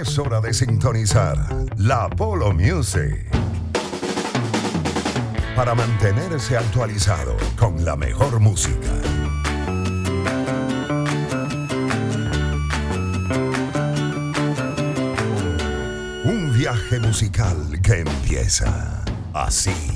Es hora de sintonizar la Polo Music. Para mantenerse actualizado con la mejor música. Un viaje musical que empieza así.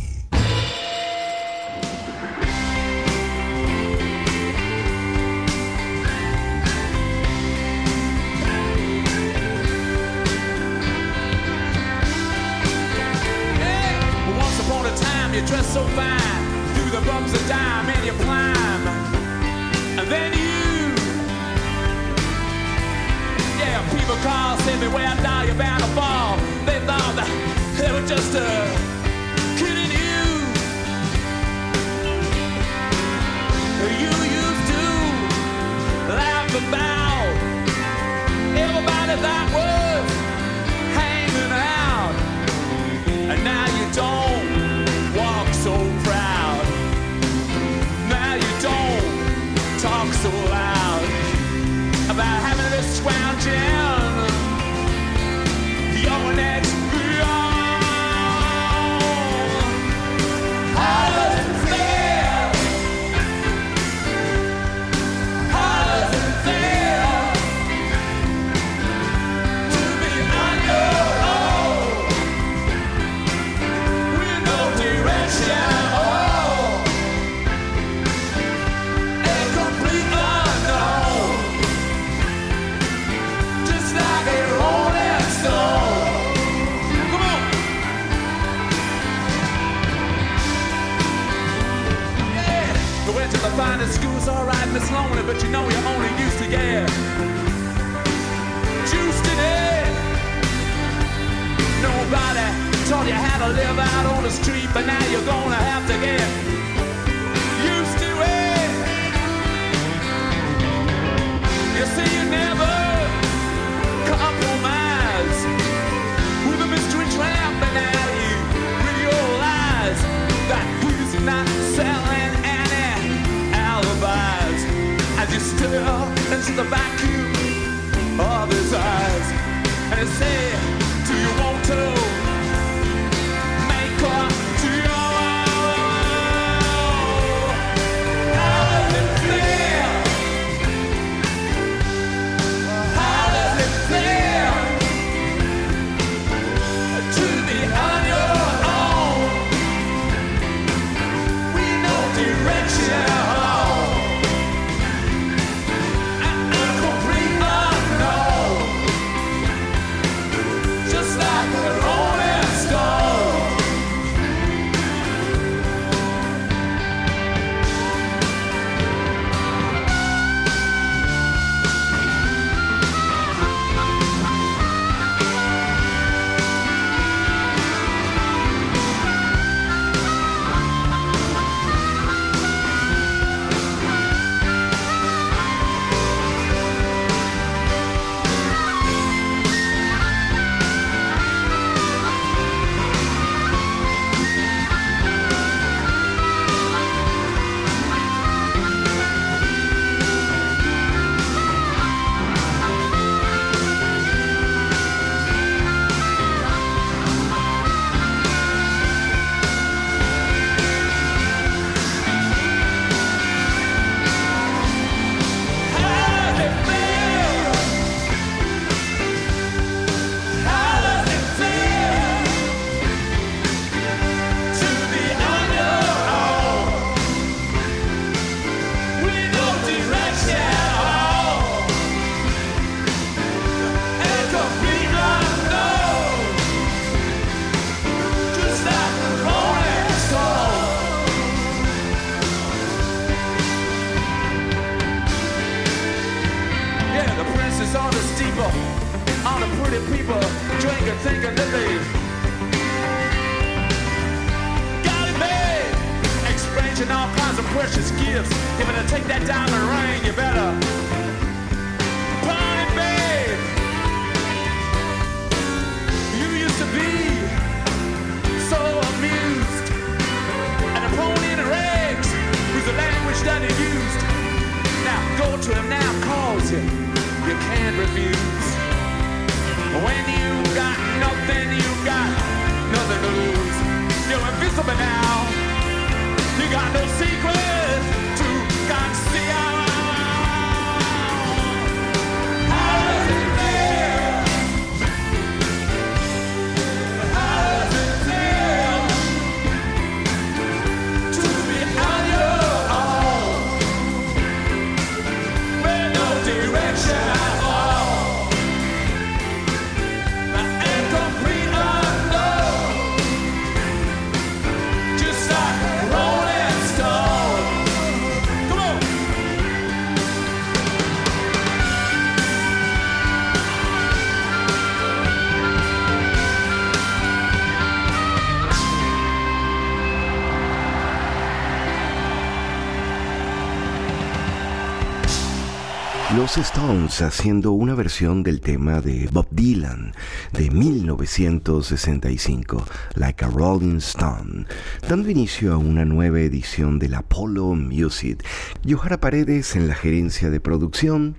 Los Stones haciendo una versión del tema de Bob Dylan de 1965, Like a Rolling Stone, dando inicio a una nueva edición del Apollo Music. Yohara Paredes en la gerencia de producción,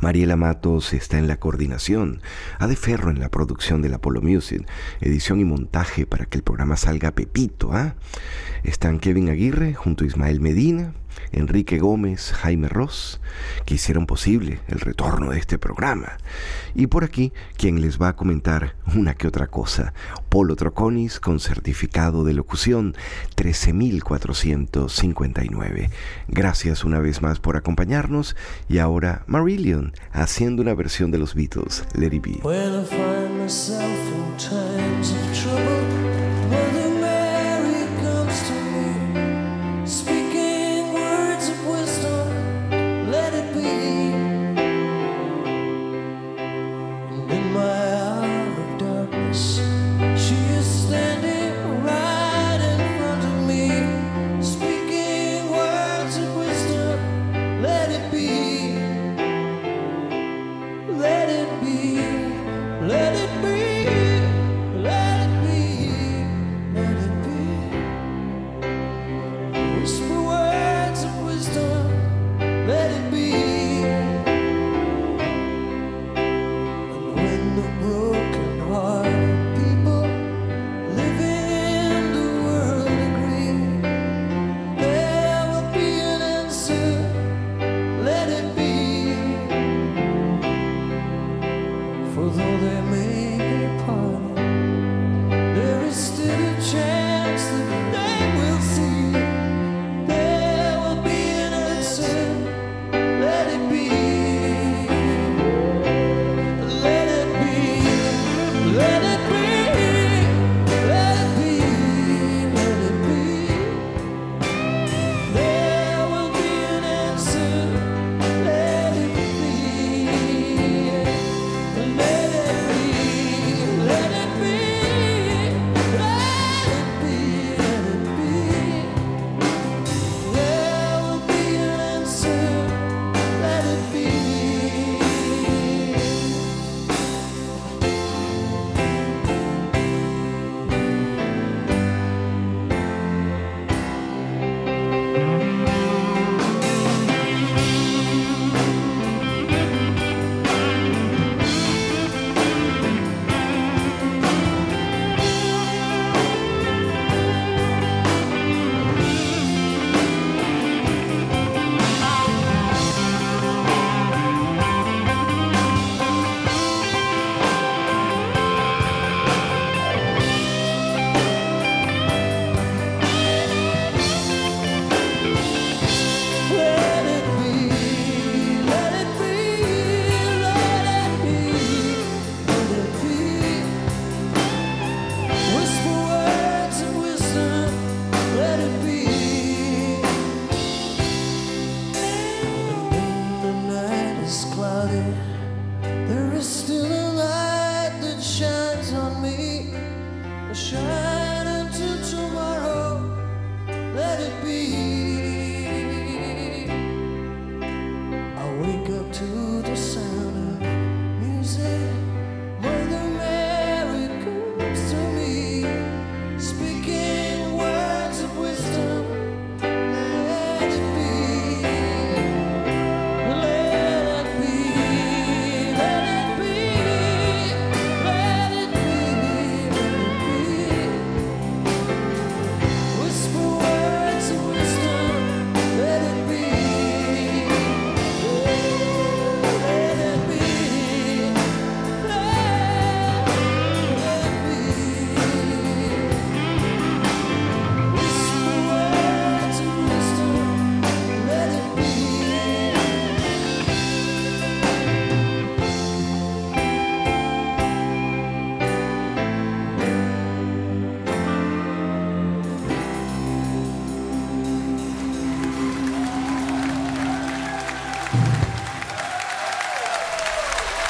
Mariela Matos está en la coordinación, Ade Ferro en la producción del Apollo Music, edición y montaje para que el programa salga pepito. ¿ah? Están Kevin Aguirre junto a Ismael Medina, Enrique Gómez, Jaime Ross, que hicieron posible el retorno de este programa. Y por aquí, quien les va a comentar una que otra cosa, Polo Troconis con certificado de locución 13459. Gracias una vez más por acompañarnos y ahora Marillion haciendo una versión de los Beatles, Let It Be.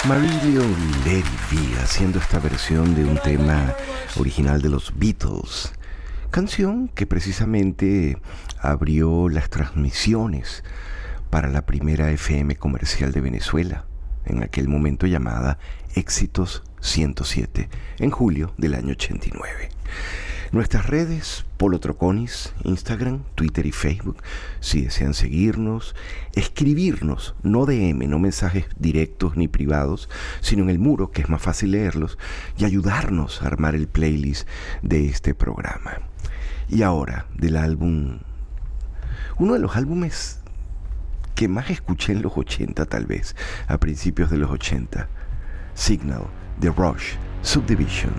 Marillion Levy haciendo esta versión de un tema original de los Beatles, canción que precisamente abrió las transmisiones para la primera FM comercial de Venezuela, en aquel momento llamada Éxitos 107, en julio del año 89. Nuestras redes, Polo Troconis, Instagram, Twitter y Facebook. Si desean seguirnos, escribirnos, no DM, no mensajes directos ni privados, sino en el muro, que es más fácil leerlos, y ayudarnos a armar el playlist de este programa. Y ahora, del álbum, uno de los álbumes que más escuché en los 80 tal vez, a principios de los 80, Signal, The Rush, Subdivision.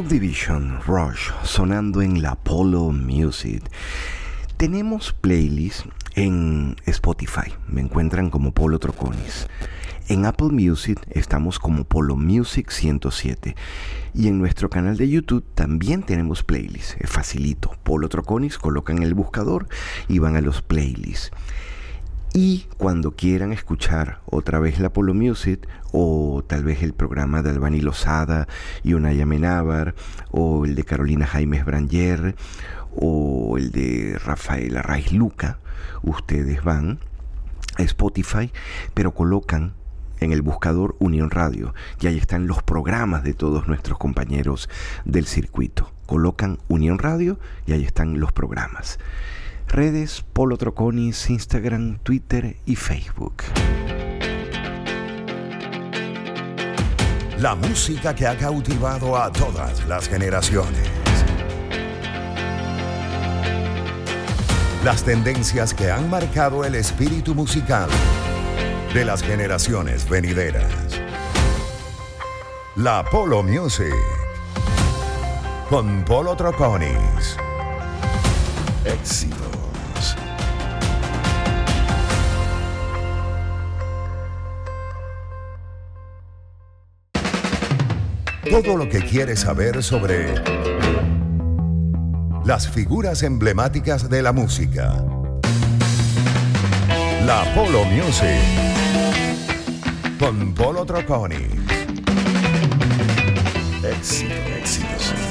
Subdivision Rush sonando en la Polo Music. Tenemos playlists en Spotify, me encuentran como Polo Troconis. En Apple Music estamos como Polo Music 107. Y en nuestro canal de YouTube también tenemos playlists. Es facilito. Polo Troconis colocan el buscador y van a los playlists. Y cuando quieran escuchar otra vez la Polo Music o tal vez el programa de Albani Lozada y Unaya Menábar o el de Carolina Jaimes Branger o el de Rafael Arraiz Luca, ustedes van a Spotify, pero colocan en el buscador Unión Radio y ahí están los programas de todos nuestros compañeros del circuito. Colocan Unión Radio y ahí están los programas. Redes Polo Troconis, Instagram, Twitter y Facebook. La música que ha cautivado a todas las generaciones. Las tendencias que han marcado el espíritu musical de las generaciones venideras. La Polo Music. Con Polo Troconis. Éxito. Todo lo que quieres saber sobre las figuras emblemáticas de la música. La Polo Music. Con Polo Troconis. Éxito, éxito.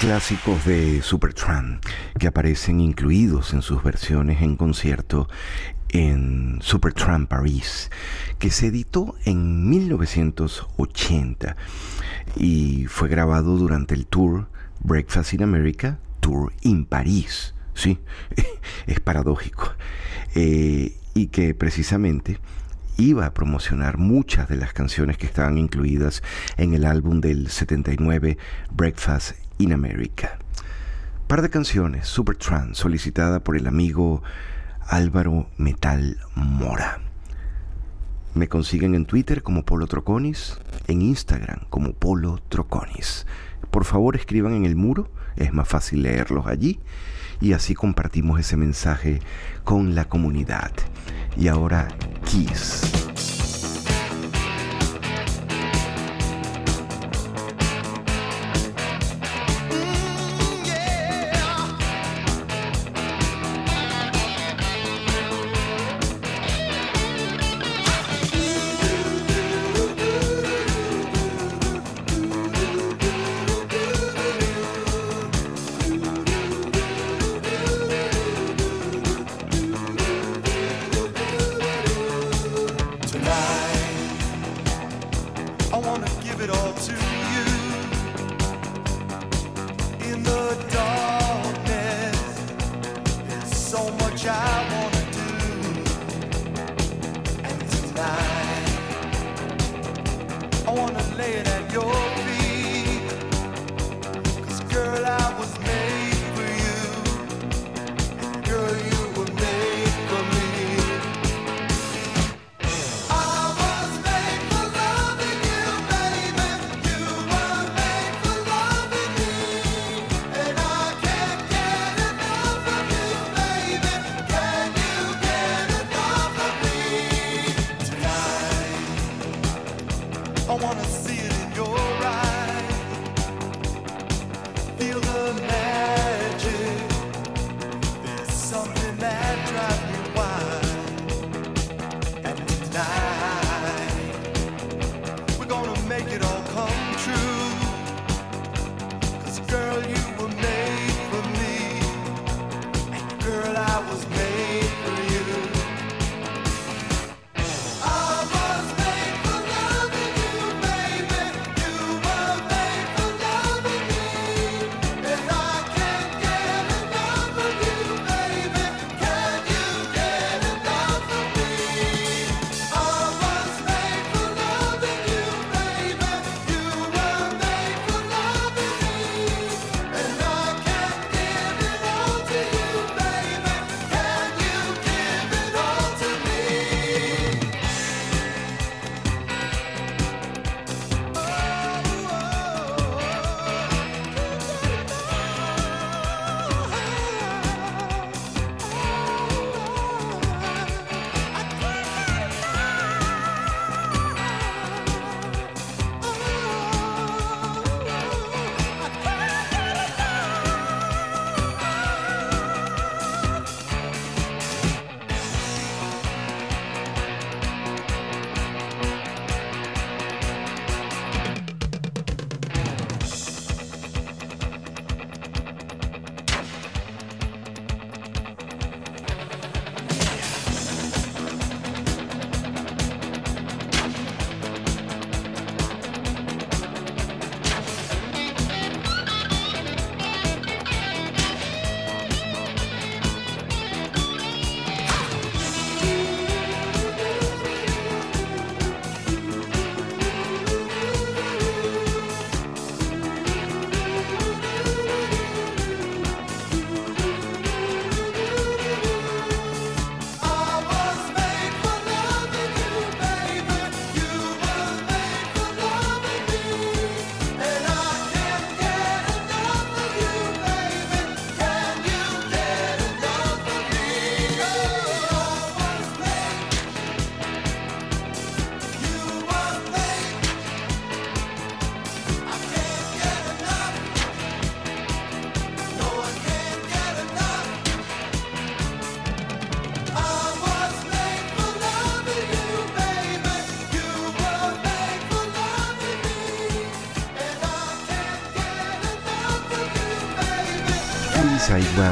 Clásicos de Supertramp que aparecen incluidos en sus versiones en concierto en Supertramp Paris, que se editó en 1980 y fue grabado durante el tour Breakfast in America, Tour in París. Sí, es paradójico. Eh, y que precisamente iba a promocionar muchas de las canciones que estaban incluidas en el álbum del 79 Breakfast in America. Par de canciones, Supertramp, solicitada por el amigo Álvaro Metal Mora. Me consiguen en Twitter como Polo Troconis, en Instagram como Polo Troconis. Por favor escriban en el muro, es más fácil leerlos allí y así compartimos ese mensaje con la comunidad. Y ahora, Kiss.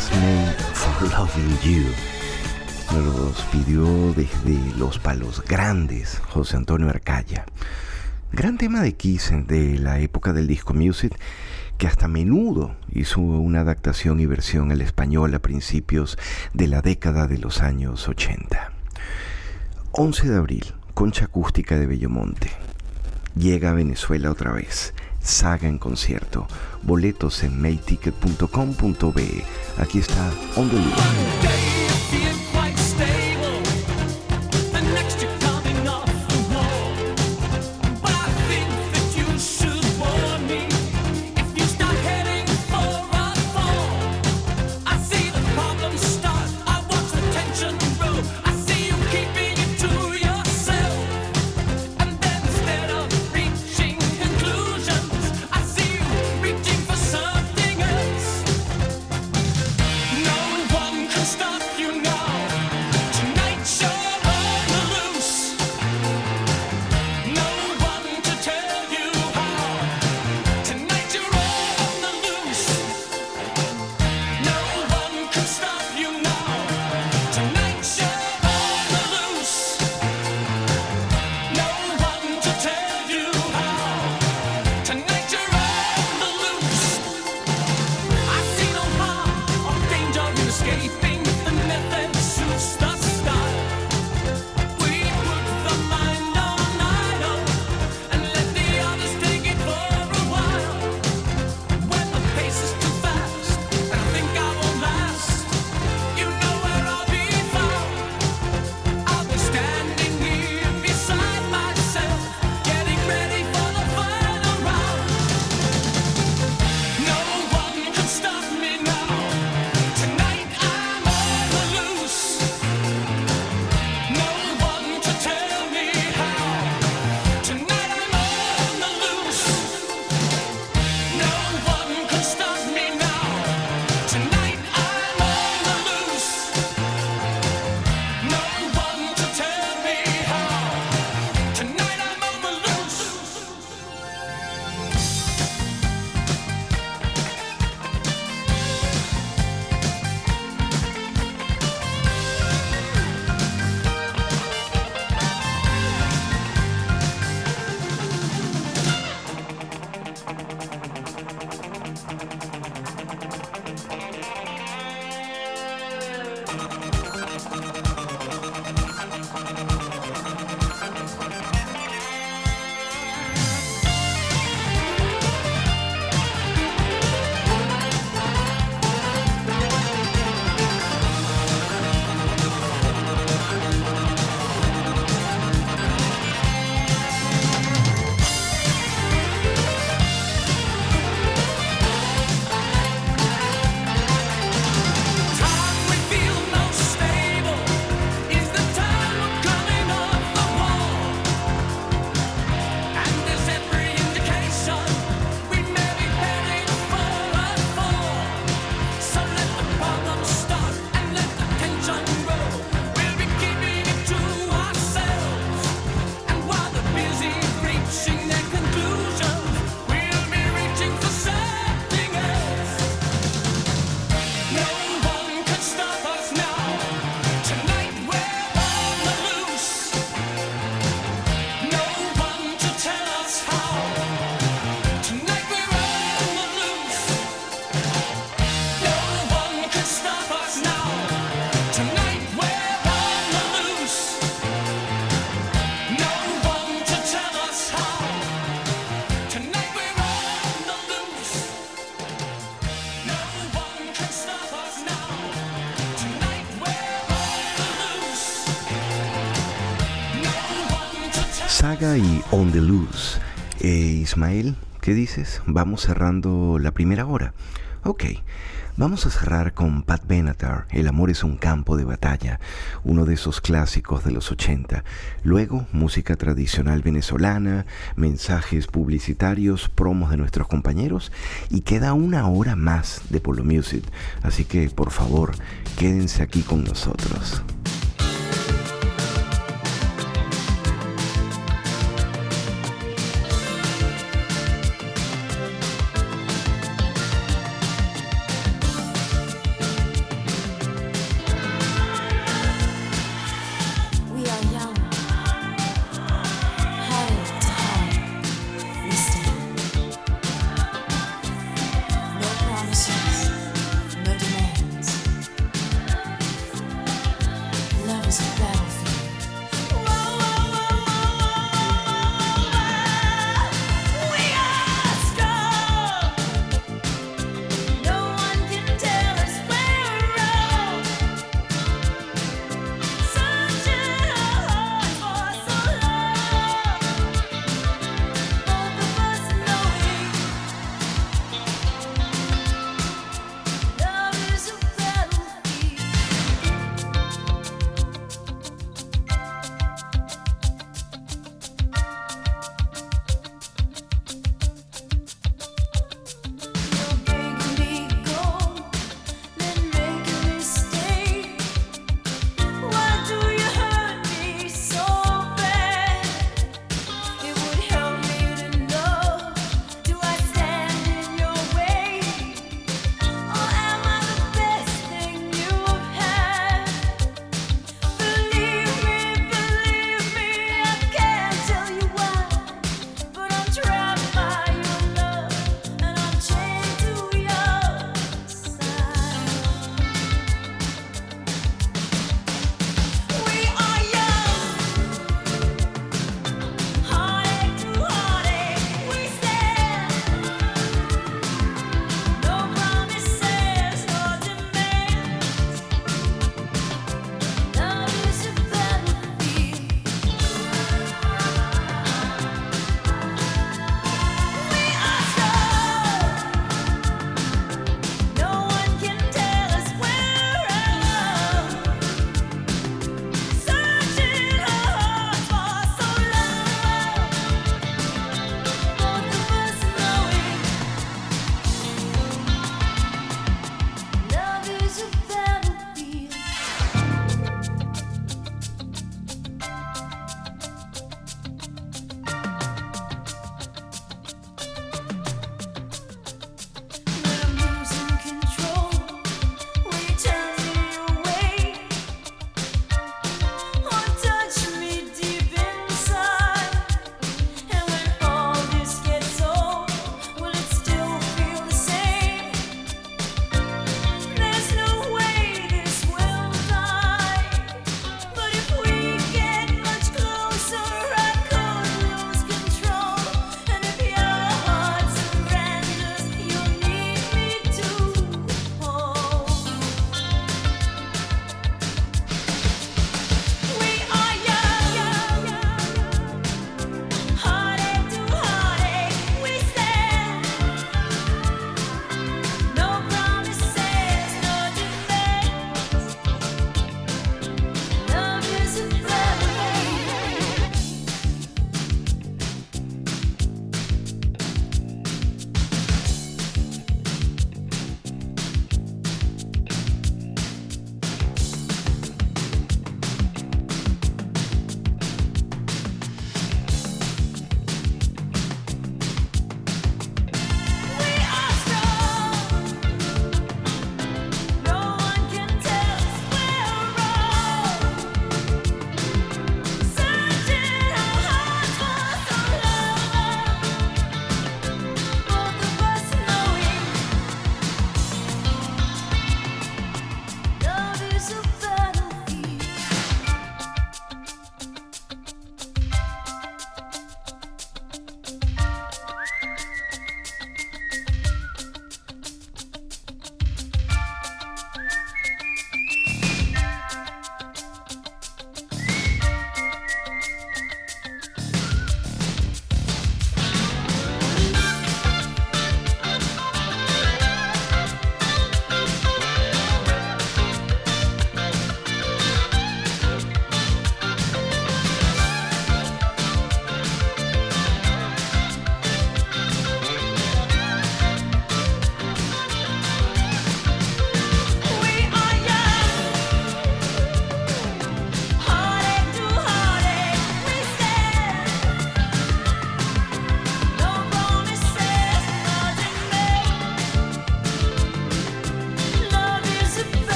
For Loving You. Nos los pidió desde los palos grandes José Antonio Arcaya. Gran tema de Kiss de la época del disco music que hasta menudo hizo una adaptación y versión al español a principios de la década de los años 80. 11 de abril, Concha Acústica de Bellomonte. Llega a Venezuela otra vez. Saga en concierto. Boletos en mayticket.com.be. Aquí está On the Loop. On the Loose. Eh, Ismael, ¿qué dices? Vamos cerrando la primera hora. Ok, vamos a cerrar con Pat Benatar, El amor es un campo de batalla, uno de esos clásicos de los 80. Luego, música tradicional venezolana, mensajes publicitarios, promos de nuestros compañeros y queda una hora más de Polo Music. Así que, por favor, quédense aquí con nosotros.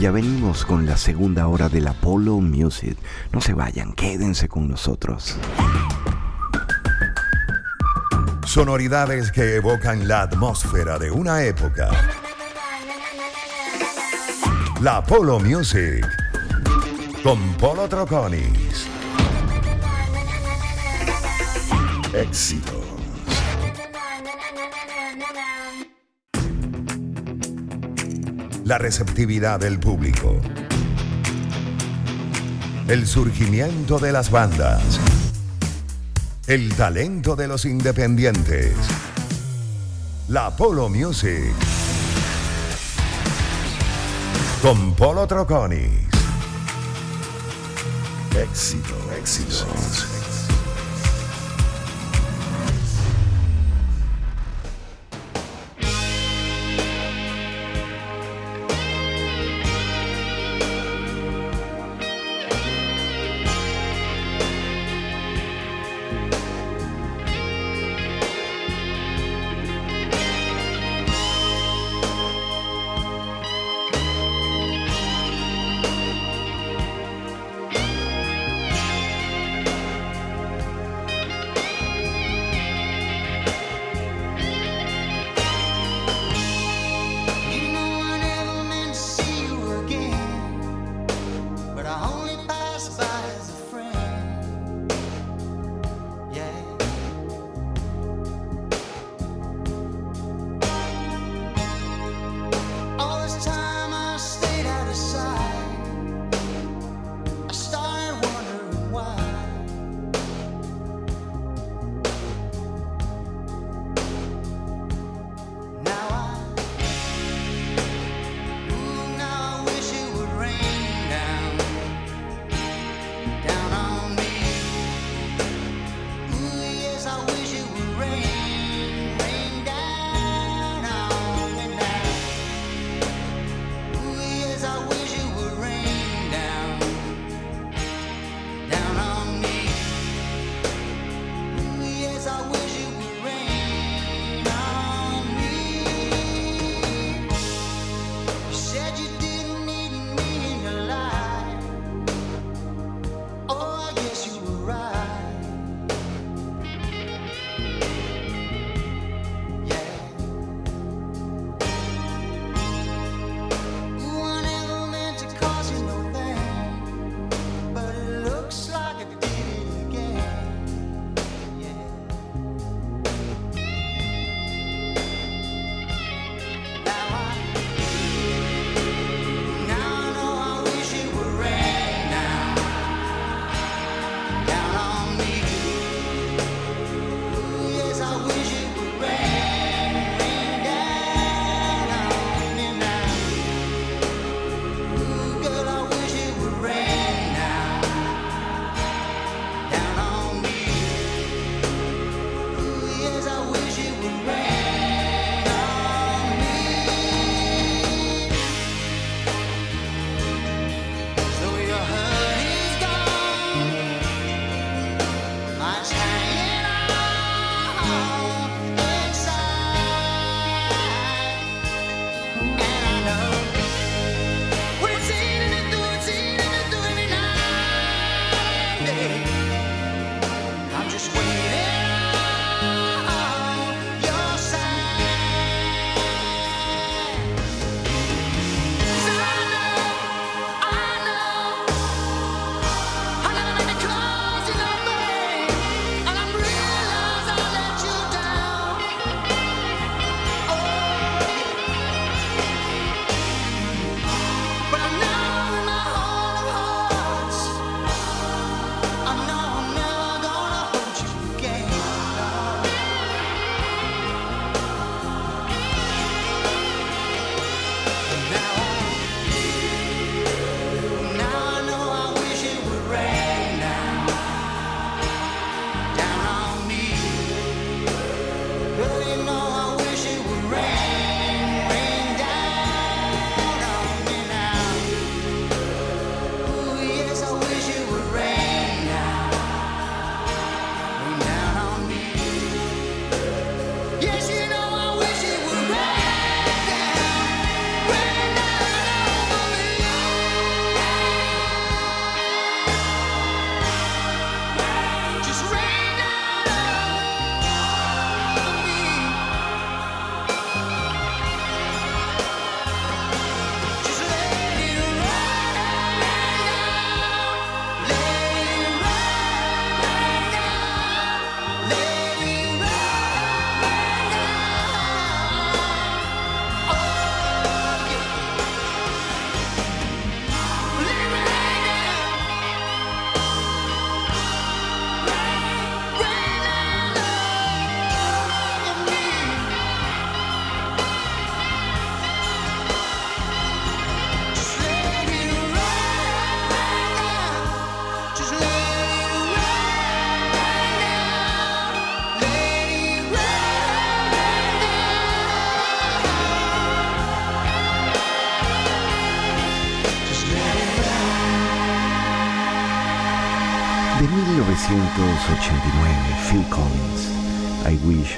Ya venimos con la segunda hora del Apollo Music. No se vayan, quédense con nosotros. Sonoridades que evocan la atmósfera de una época. La Apollo Music con Polo Troconis. Éxitos. La receptividad del público. El surgimiento de las bandas. El talento de los independientes. La Polo Music. Con Polo Troconis. Éxito, éxito.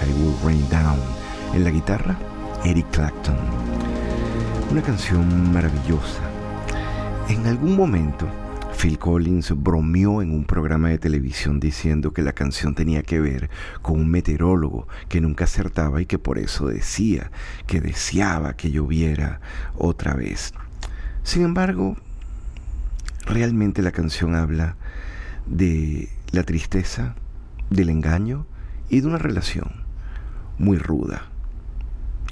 I Would Rain Down. En la guitarra, Eric Clapton. Una canción maravillosa. En algún momento, Phil Collins bromeó en un programa de televisión diciendo que la canción tenía que ver con un meteorólogo que nunca acertaba y que por eso decía que deseaba que lloviera otra vez. Sin embargo, realmente la canción habla de la tristeza, del engaño y de una relación muy ruda,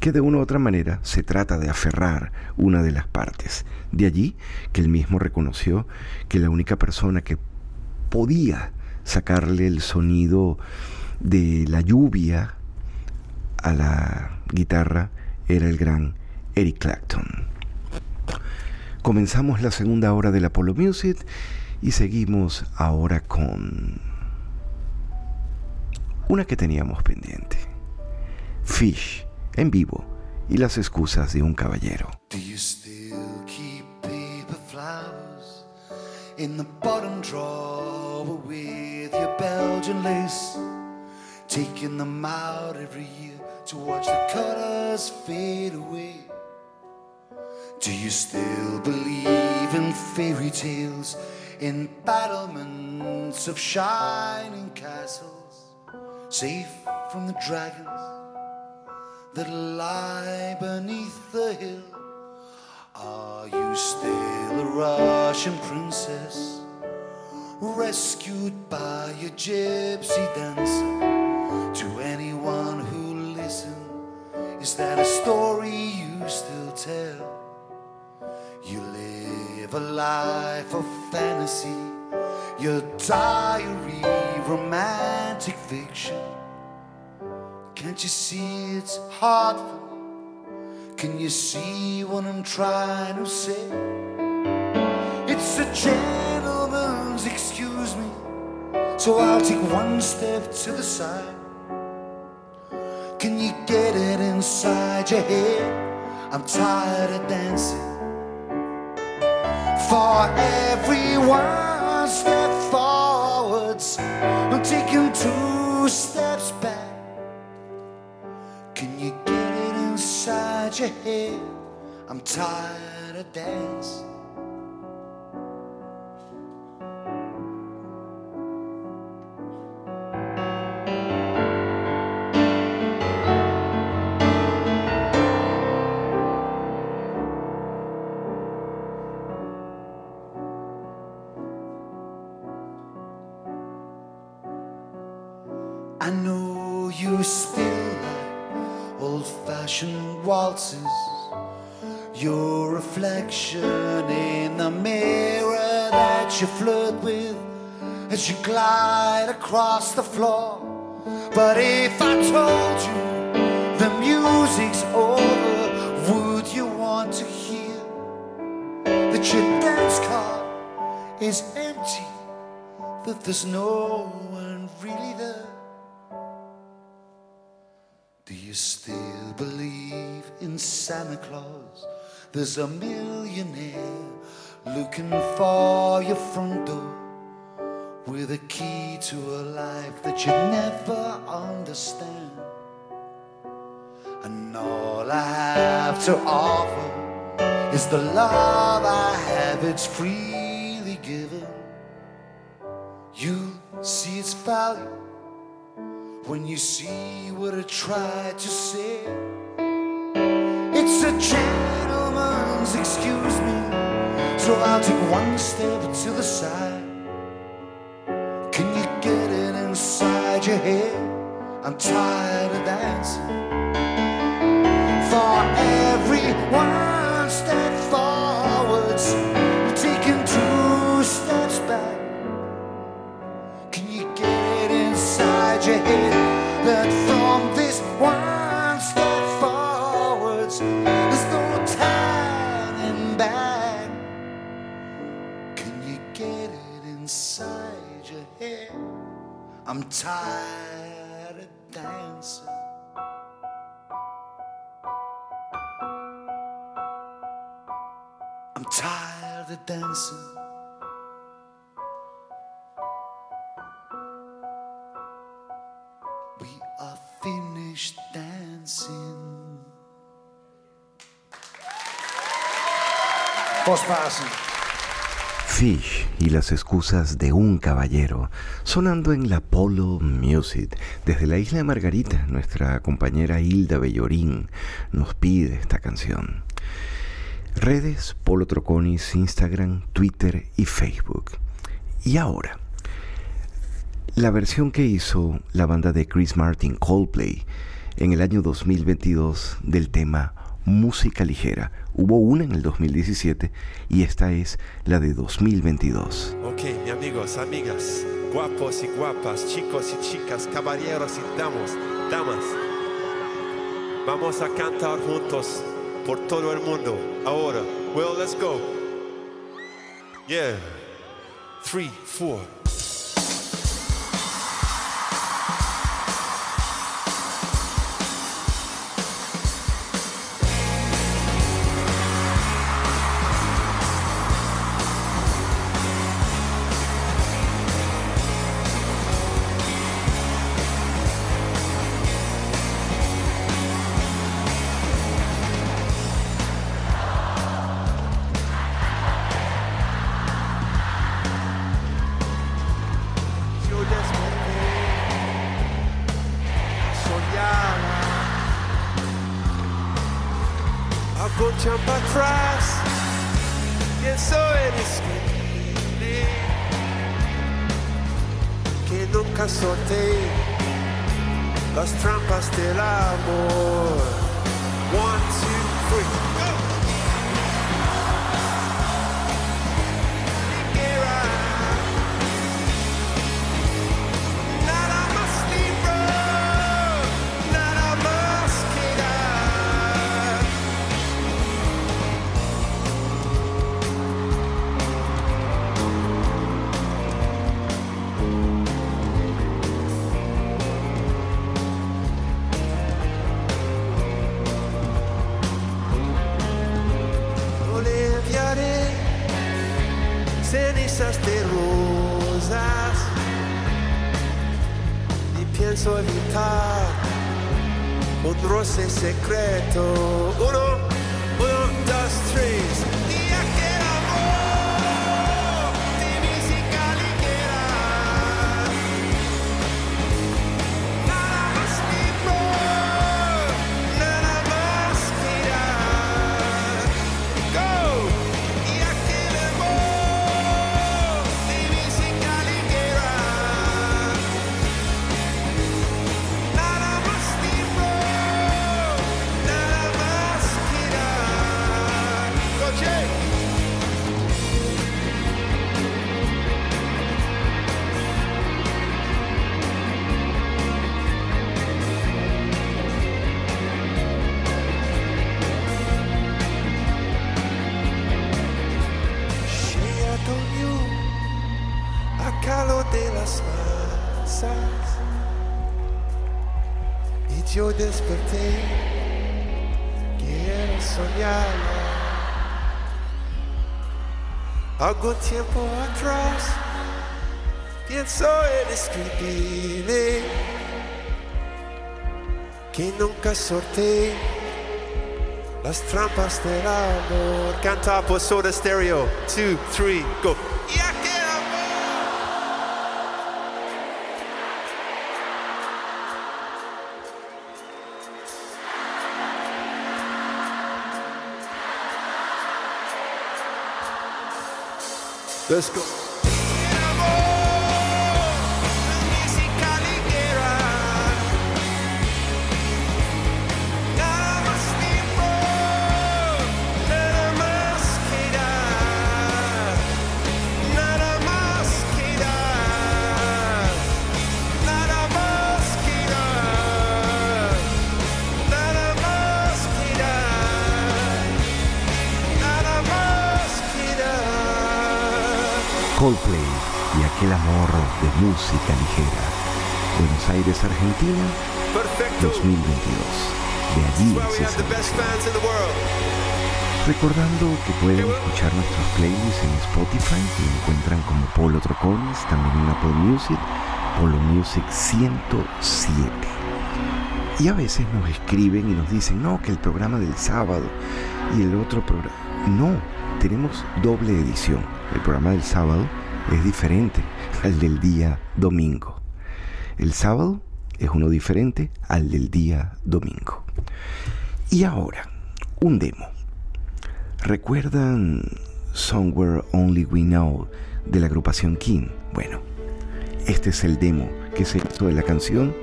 que de una u otra manera se trata de aferrar una de las partes. De allí que él mismo reconoció que la única persona que podía sacarle el sonido de la lluvia a la guitarra era el gran Eric Clapton. Comenzamos la segunda hora del Apollo Music y seguimos ahora con una que teníamos pendiente. Fish en vivo y las excusas de un caballero. Do you still keep paper flowers in the bottom drawer with your Belgian lace? Taking them out every year to watch the colors fade away. Do you still believe in fairy tales? in battlements of shining castles, safe from the dragons that lie beneath the hill. Are you still a Russian princess, rescued by a gypsy dancer? To anyone who listens, is that a story you still tell? You live a life of fantasy, your diary, romantic fiction. Can't you see it's heartful? Can you see what I'm trying to say? It's a gentleman's excuse me, so I'll take one step to the side. Can you get it inside your head? I'm tired of dancing for everyone step forwards I'm taking two steps your head I'm tired of dancing you flirt with as you glide across the floor. But if I told you the music's over, would you want to hear that your dance card is empty, that there's no one really there? Do you still believe in Santa Claus? There's a millionaire looking for your front door with a key to a life that you never understand. And all I have to offer is the love I have, it's freely given. You see its value when you see what I tried to say. It's a gentleman's excuse me, so I'll take one step to the side. Can you get it inside your head? I'm tired of dancing. I'm tired of dancing. I'm tired of dancing. We are finished dancing. Postpassen. Fish y las excusas de un caballero sonando en la Polo Music. Desde la isla de Margarita, nuestra compañera Hilda Bellorín nos pide esta canción. Redes Polo Troconis, Instagram, Twitter y Facebook. Y ahora, la versión que hizo la banda de Chris Martin Coldplay en el año 2022 del tema Música Ligera. Hubo una en el 2017 y esta es la de 2022. Ok, mi amigos, amigas, guapos y guapas, chicos y chicas, caballeros y damas, damas. Vamos a cantar juntos por todo el mundo. Ahora, well, let's go. Yeah. Three, four. Algo tiempo atrás pienso en escribirle que nunca sorteé las trampas del amor. Canta por Soda Stereo. Two, three, go. Let's go. Coldplay y aquel amor de música ligera. Buenos Aires, Argentina, 2022. De allí esa Recordando que pueden escuchar nuestros playlists en Spotify, que encuentran como Polo Troconis, también en Apple Music, Polo Music 107. Y a veces nos escriben y nos dicen, no, que el programa del sábado y el otro programa. No, tenemos doble edición. El programa del sábado es diferente al del día domingo. El sábado es uno diferente al del día domingo. Y ahora, un demo. ¿Recuerdan Somewhere Only We Know de la agrupación King? Bueno, este es el demo que se hizo de la canción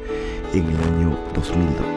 en el año 2002.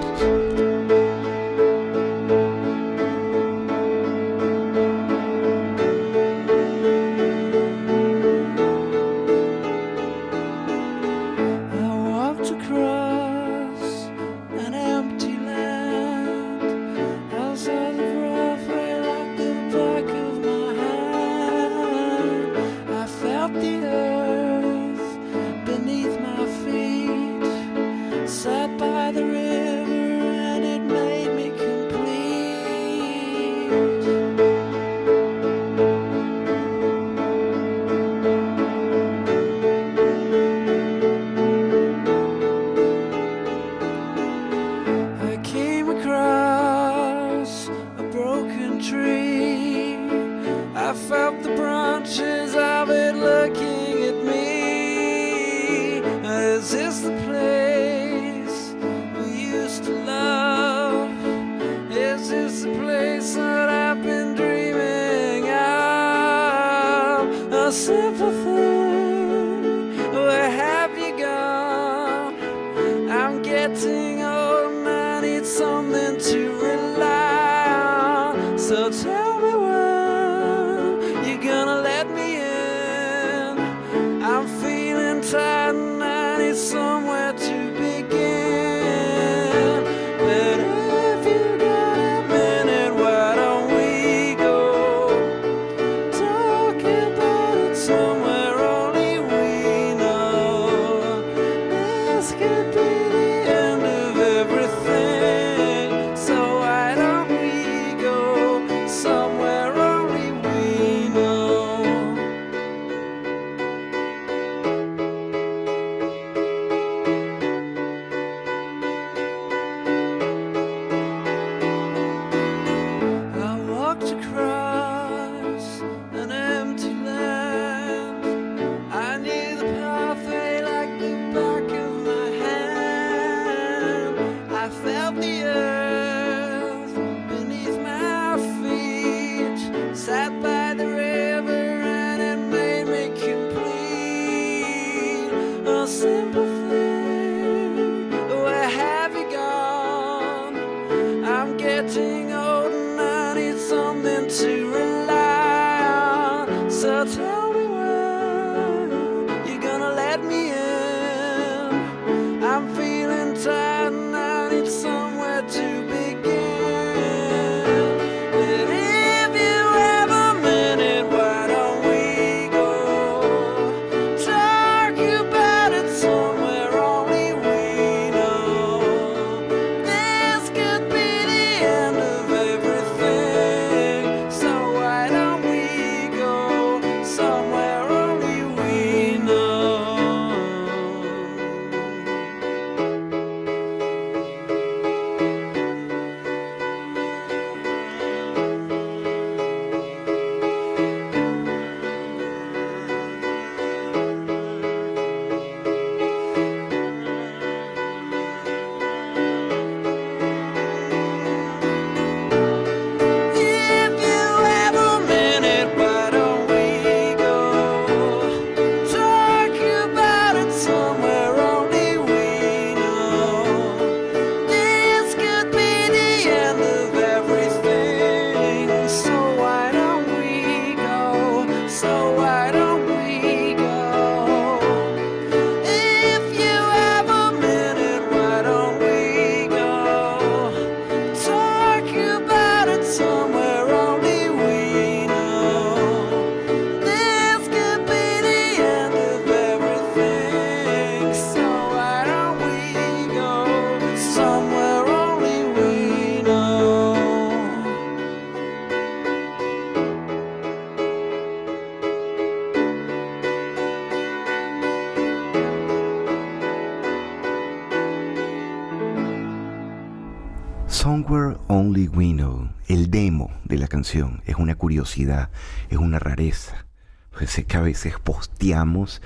Es una rareza. Pues sé que a veces posteamos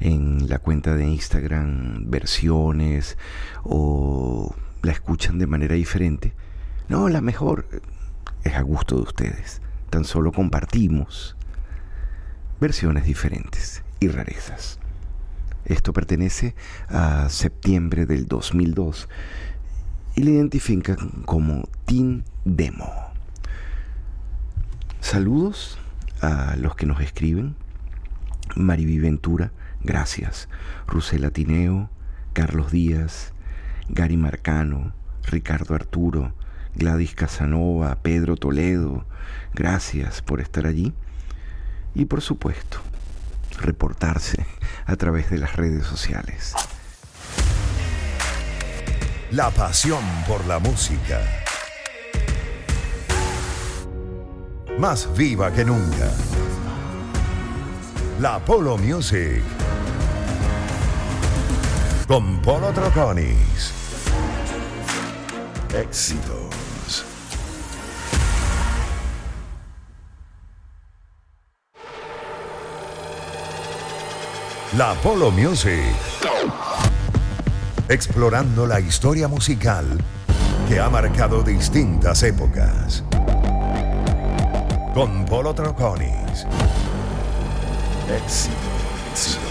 en la cuenta de Instagram versiones o la escuchan de manera diferente. No, la mejor es a gusto de ustedes. Tan solo compartimos versiones diferentes y rarezas. Esto pertenece a septiembre del 2002 y le identifican como Teen Demo. Saludos a los que nos escriben. Mariví Ventura, gracias. Rusela Tineo, Carlos Díaz, Gary Marcano, Ricardo Arturo, Gladys Casanova, Pedro Toledo, gracias por estar allí. Y por supuesto, reportarse a través de las redes sociales. La pasión por la música. Más viva que nunca. La Polo Music. Con Polo Troconis. Éxitos. La Polo Music. Explorando la historia musical que ha marcado distintas épocas. Con Polo Troconis. Éxitos.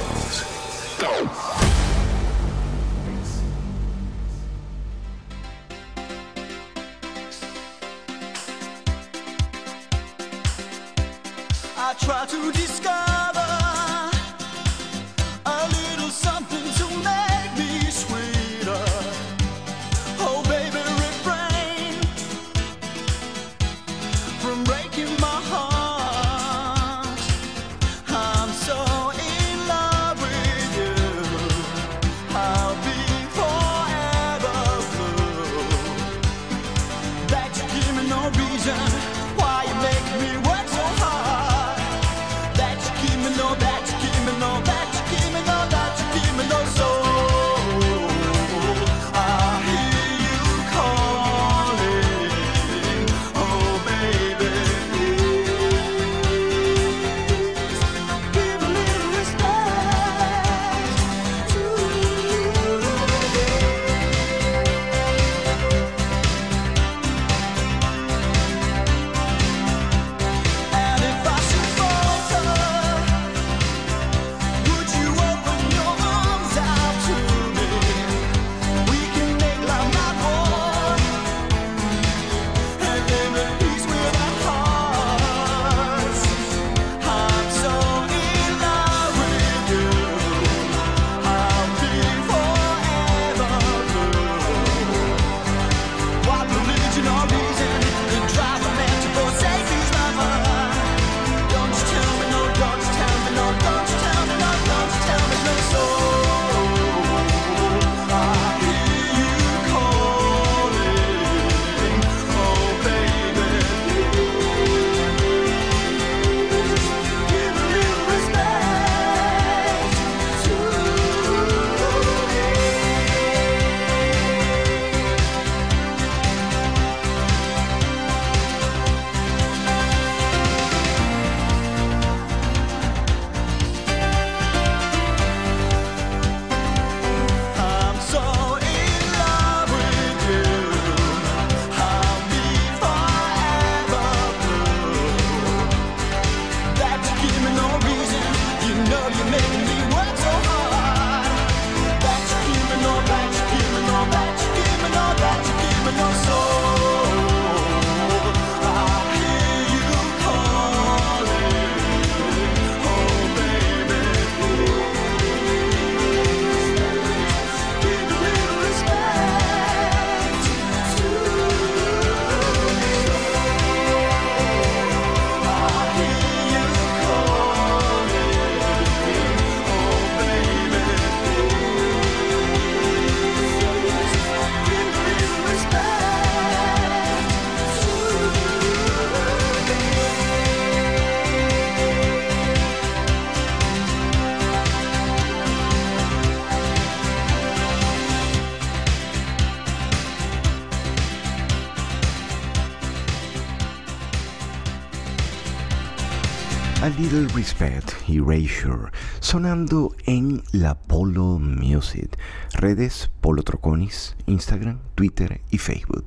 Little Respect, Erasure, sonando en la Polo Music, redes Polo Troconis, Instagram, Twitter y Facebook.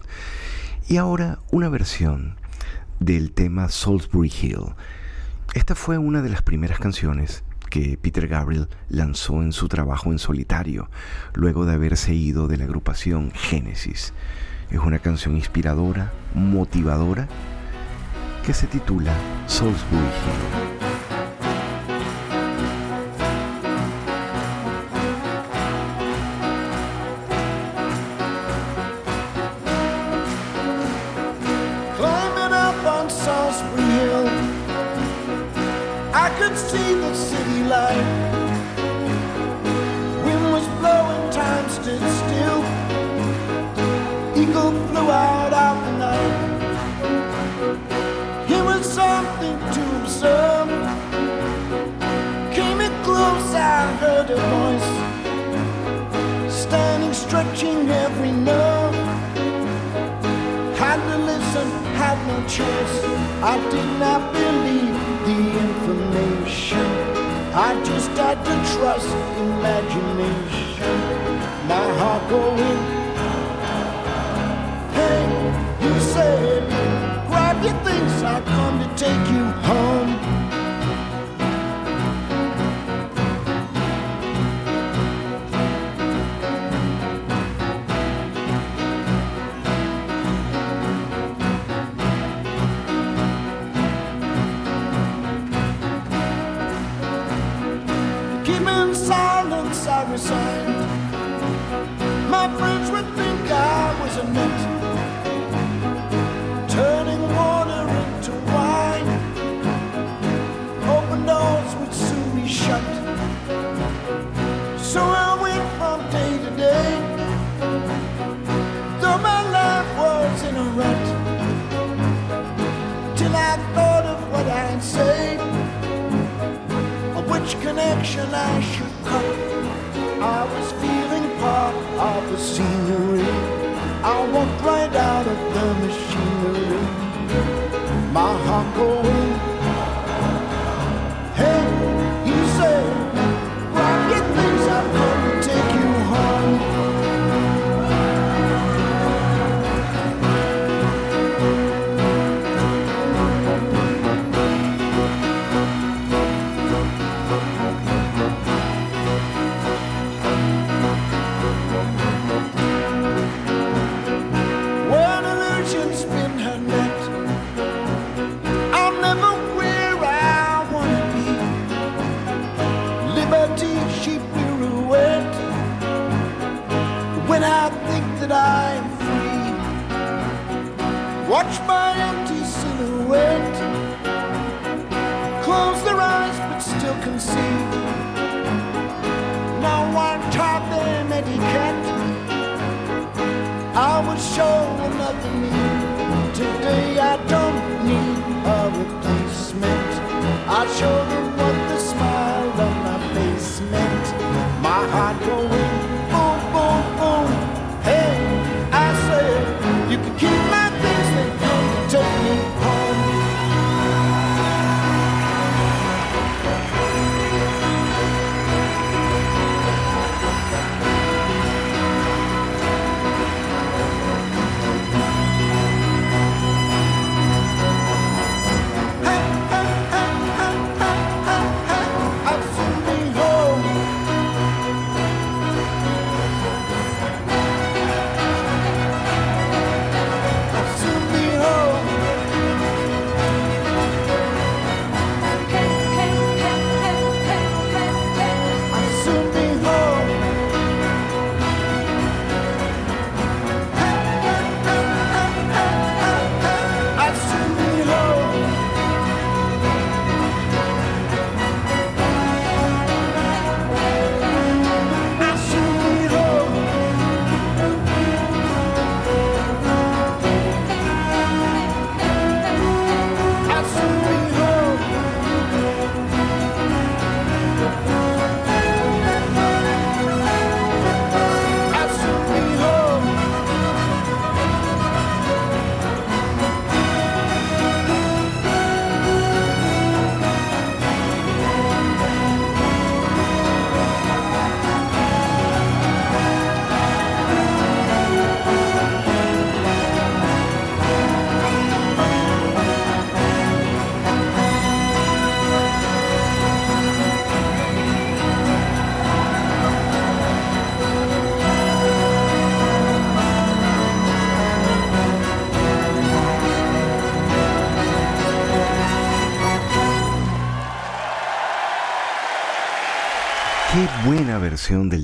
Y ahora una versión del tema Salisbury Hill. Esta fue una de las primeras canciones que Peter Gabriel lanzó en su trabajo en solitario, luego de haberse ido de la agrupación Genesis. Es una canción inspiradora, motivadora, que se titula Salisbury Hill.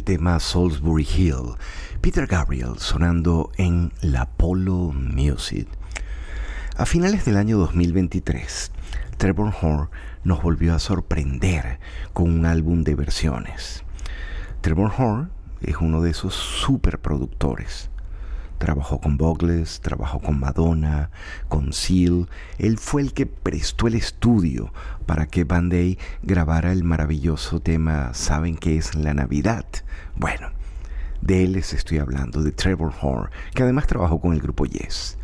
Tema Salisbury Hill. Peter Gabriel sonando en la Polo Music. A finales del año 2023, Trevor Horn nos volvió a sorprender con un álbum de versiones. Trevor Horn es uno de esos superproductores. Trabajó con Bogles, trabajó con Madonna, con Seal. Él fue el que prestó el estudio para que Band Aid grabara el maravilloso tema ¿Saben qué es la Navidad? Bueno, de él les estoy hablando, de Trevor Horn, que además trabajó con el grupo Yes.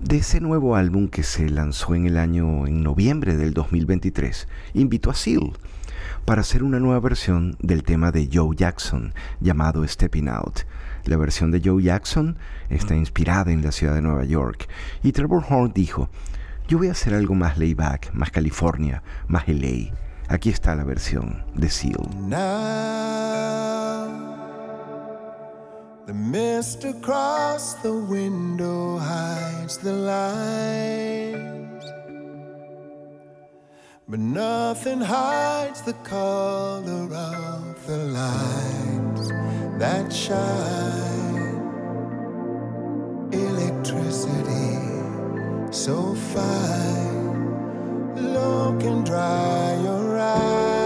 De ese nuevo álbum que se lanzó en el año en noviembre del 2023, invitó a Seal para hacer una nueva versión del tema de Joe Jackson llamado Stepping Out. La versión de Joe Jackson está inspirada en la ciudad de Nueva York y Trevor Horn dijo, yo voy a hacer algo más layback, más California, más LA. Aquí está la versión de Seal. The mist across the window hides the lines. But nothing hides the color of the lights that shine. Electricity so fine. Look and dry your eyes.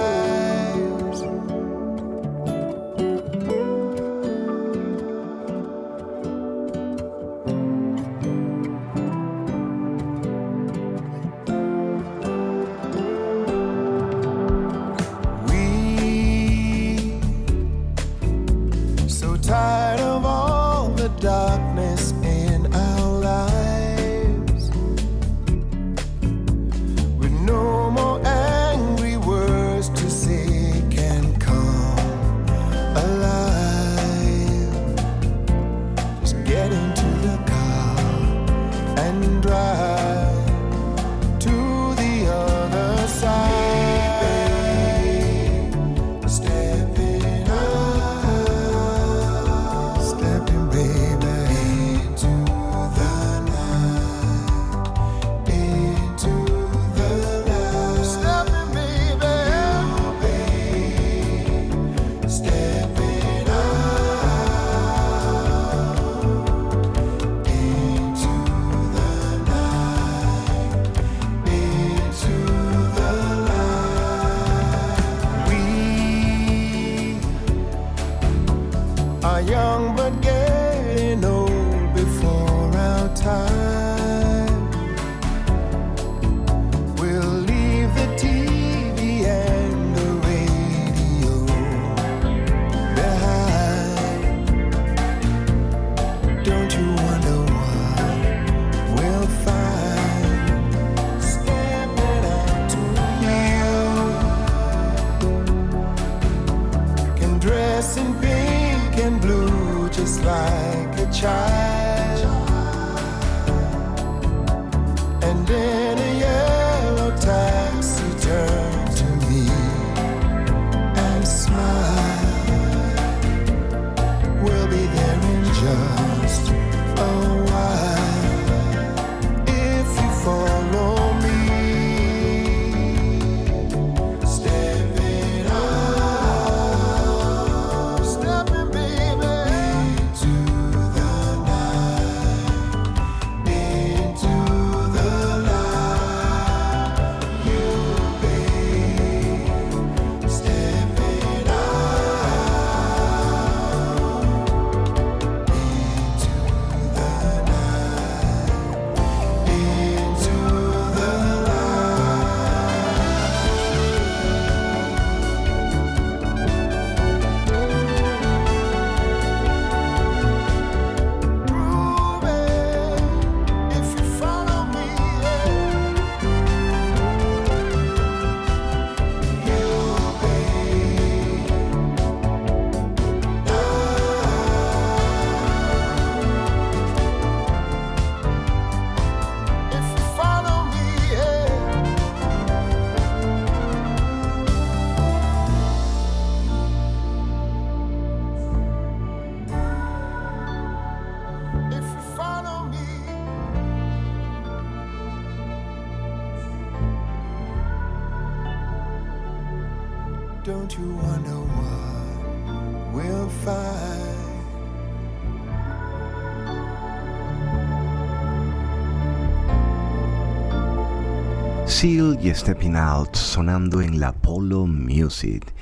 Seal y Stepping Out sonando en la Polo Music.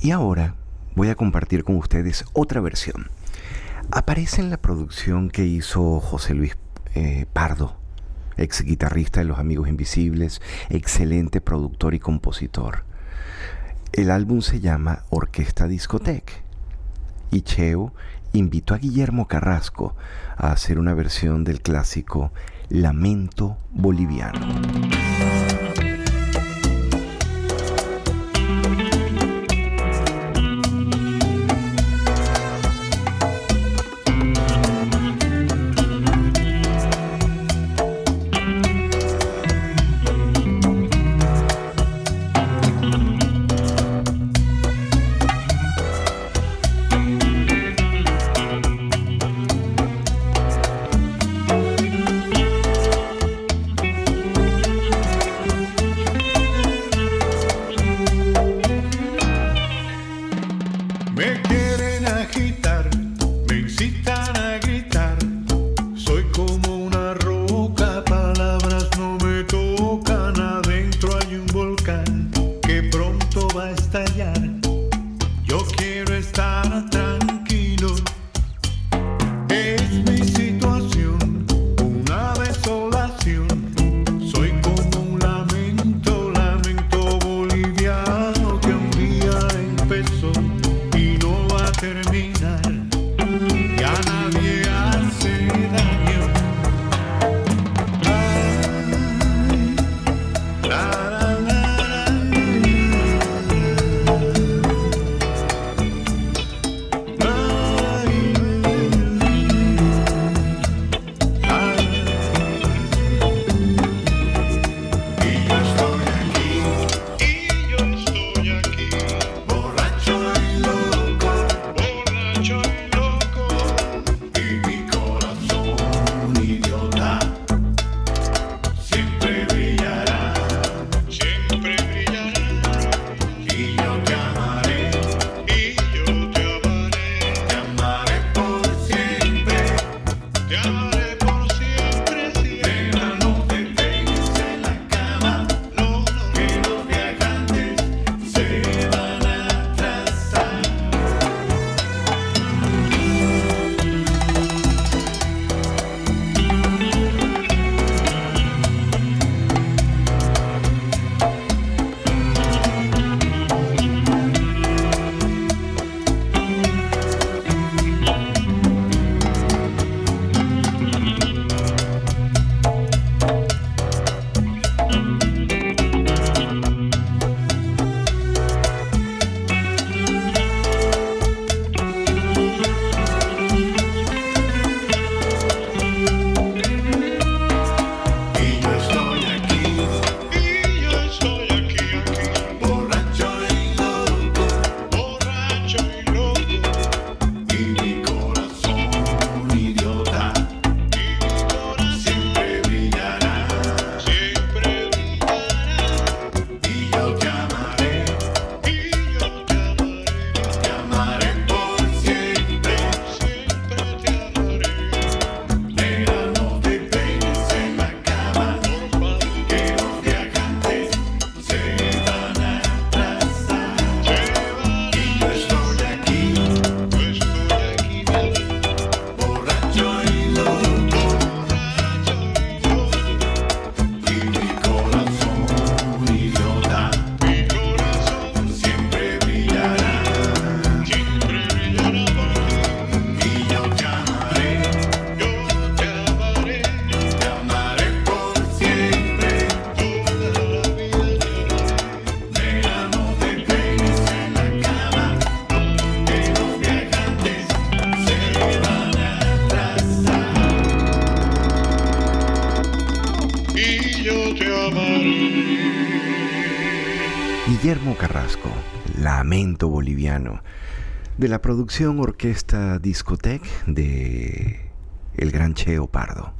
Y ahora voy a compartir con ustedes otra versión. Aparece en la producción que hizo José Luis eh, Pardo, ex guitarrista de Los Amigos Invisibles, excelente productor y compositor. El álbum se llama Orquesta Discotec. Y Cheo invitó a Guillermo Carrasco a hacer una versión del clásico Lamento Boliviano. lamento boliviano de la producción Orquesta Discotec de el gran Cheo Pardo.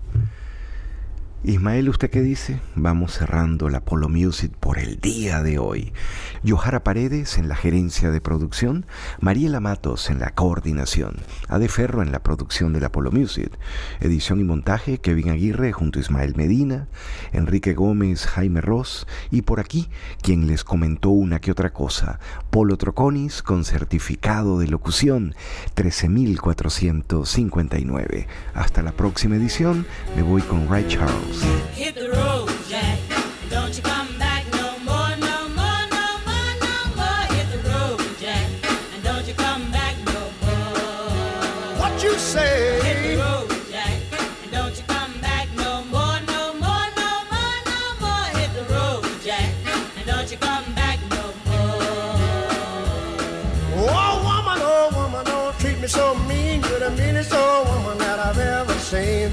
Ismael, ¿usted qué dice? Vamos cerrando la Polo Music por el día de hoy. Yohara Paredes en la gerencia de producción, Mariela Matos en la coordinación, Ade Ferro en la producción de la Polo Music, edición y montaje Kevin Aguirre junto a Ismael Medina, Enrique Gómez, Jaime Ross y por aquí quien les comentó una que otra cosa, Polo Troconis con certificado de locución 13459. Hasta la próxima edición, me voy con Ray Charles. Hit the road, Jack. Don't you come back no more, no more, no more, no more. Hit the road, Jack. And don't you come back no more. What you say? Hit the road, Jack. And don't you come back no more, no more, no more, no more. Hit the road, Jack. And don't you come back no more. Oh woman, oh woman, don't treat me so mean. You're the meanest old woman that I've ever seen.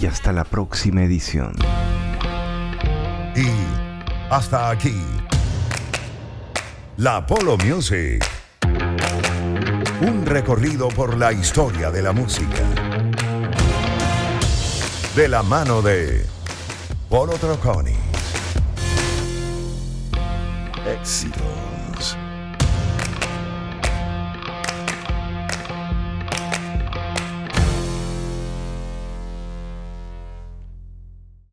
Y hasta la próxima edición. Y hasta aquí. La Polo Music. Un recorrido por la historia de la música. De la mano de Polo Troconis. Éxito.